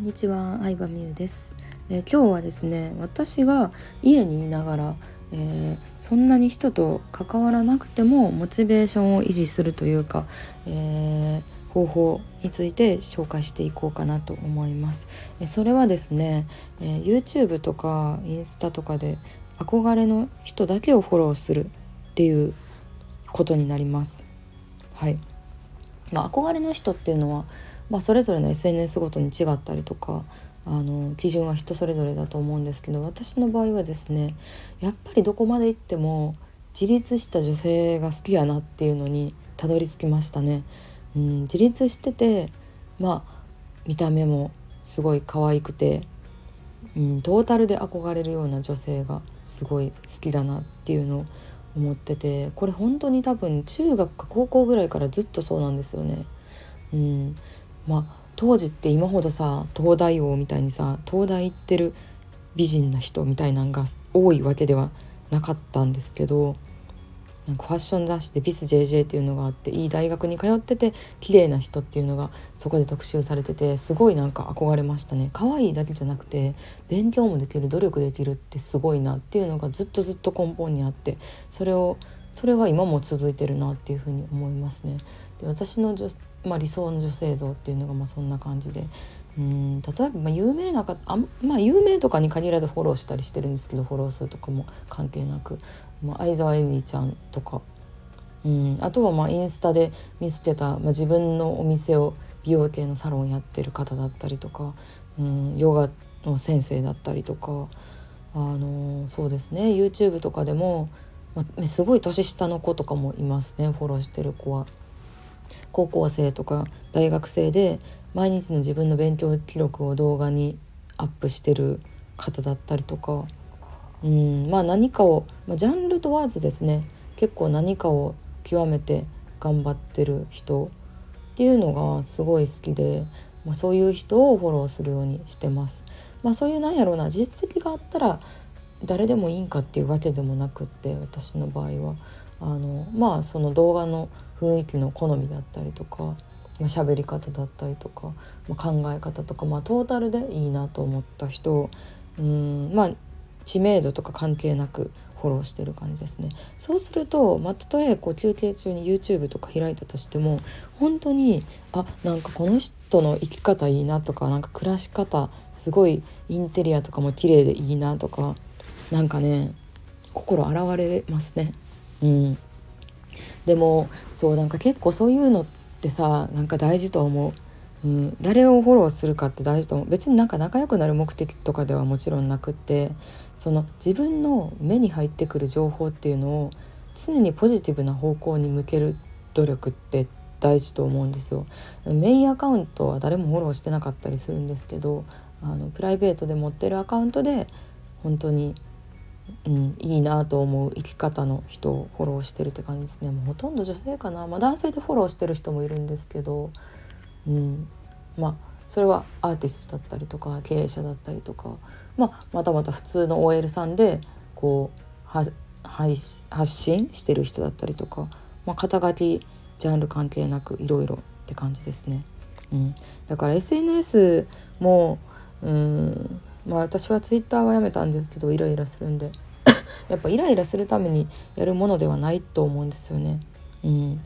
んにちは、相葉美優です、えー、今日はですね、私が家にいながら、えー、そんなに人と関わらなくてもモチベーションを維持するというか、えー、方法について紹介していこうかなと思います。えそれはですね、え YouTube とかインスタとかで憧れの人だけをフォローするっていうことになります。はい。まあ、憧れの人っていうのはまあ、それぞれの SNS ごとに違ったりとかあの基準は人それぞれだと思うんですけど私の場合はですねやっぱりどこまで行っても自立した女性が好きやなっていうのにたどり着きましたね。うん、自立しててまあ見た目もすごい可愛くて、うん、トータルで憧れるような女性がすごい好きだなっていうのを思っててこれ本当に多分中学か高校ぐらいからずっとそうなんですよね。うん、まあ当時って今ほどさ東大王みたいにさ東大行ってる美人な人みたいなんが多いわけではなかったんですけどなんかファッション雑誌でビス JJ っていうのがあっていい大学に通ってて綺麗な人っていうのがそこで特集されててすごいなんか憧れましたね可愛いだけじゃなくて勉強もできる努力できるってすごいなっていうのがずっとずっと根本にあってそれをそれは今も続いてるなっていうふうに思いますね。で私のまあ、理想の女性像っていうのがまあそんな感じで。うん例えばまあ有名な方あまあ有名とかに限らずフォローしたりしてるんですけどフォロー数とかも関係なく、まあ、相沢恵美ちゃんとか。うんあとはまあインスタで見つけた、まあ、自分のお店を美容系のサロンやってる方だったりとか。うんヨガの先生だったりとか。あのそうですね。YouTube とかでも、まあ、すごい年下の子とかもいますね。フォローしてる子は。高校生とか大学生で毎日の自分の勉強記録を動画にアップしてる方だったりとかうんまあ何かを、まあ、ジャンル問わずですね結構何かを極めて頑張ってる人っていうのがすごい好きで、まあ、そういう人をフォローするようにしてます。まあ、そういうなんやろうな実績があったら誰でもいいんかっていうわけでもなくって私の場合は。あのまあその動画の雰囲気の好みだったりとか、まあ、喋り方だったりとか、まあ、考え方とか、まあ、トータルでいいなと思った人うんまあ知名度とか関係なくフォローしてる感じですね。そうすると、まあ、たとえこう休憩中に YouTube とか開いたとしても本当にあなんかこの人の生き方いいなとかなんか暮らし方すごいインテリアとかも綺麗でいいなとかなんかね心洗われますねうんでもそうなんか結構そういうのってさなんか大事と思う。うん、誰をフォローするかって大事と思う別になんか仲良くなる目的とかではもちろんなくってその自分の目に入ってくる情報っていうのを常にポジティブな方向に向ける努力って大事と思うんですよ。メインアカウントは誰もフォローしてなかったりするんですけどあのプライベートで持ってるアカウントで本当にうん、いいなと思う生き方の人をフォローしてるって感じですね。もうほとんど女性かな、まあ、男性でフォローしてる人もいるんですけど、うん、まあそれはアーティストだったりとか経営者だったりとか、まあ、またまた普通の OL さんでこう発信してる人だったりとか、まあ、肩書きジャンル関係なくいろいろって感じですね。うん、だから SNS もうんまあ私はツイッターはやめたんですけどイライラするんで。やっぱイライラするためにやるものではないと思うんですよね。うん、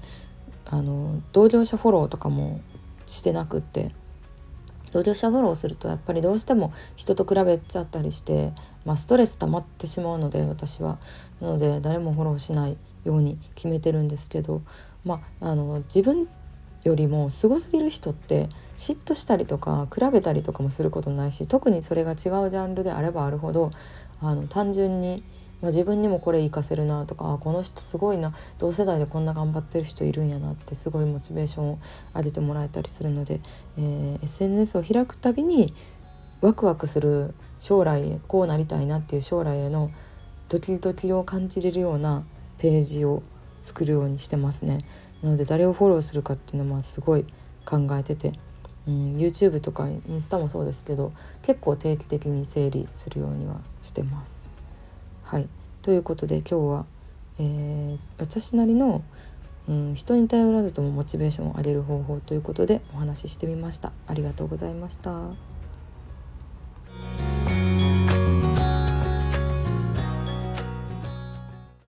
あの同業者フォローとかもしてなくって。同業者フォローするとやっぱりどうしても人と比べちゃったりして、まあ、ストレス溜まってしまうので私は。なので誰もフォローしないように決めてるんですけど、まあ、あの自分よりもすごすぎる人って嫉妬したりとか比べたりとかもすることないし特にそれが違うジャンルであればあるほどあの単純に、まあ、自分にもこれ活かせるなとかこの人すごいな同世代でこんな頑張ってる人いるんやなってすごいモチベーションを上げてもらえたりするので、えー、SNS を開くたびにワクワクする将来こうなりたいなっていう将来へのドキドキを感じれるようなページを作るようにしてますね。なので誰をフォローするかっていうのはすごい考えてて、うん、YouTube とかインスタもそうですけど結構定期的に整理するようにはしてます。はいということで今日は、えー、私なりの、うん、人に頼らずともモチベーションを上げる方法ということでお話ししてみました。ありがとうございました。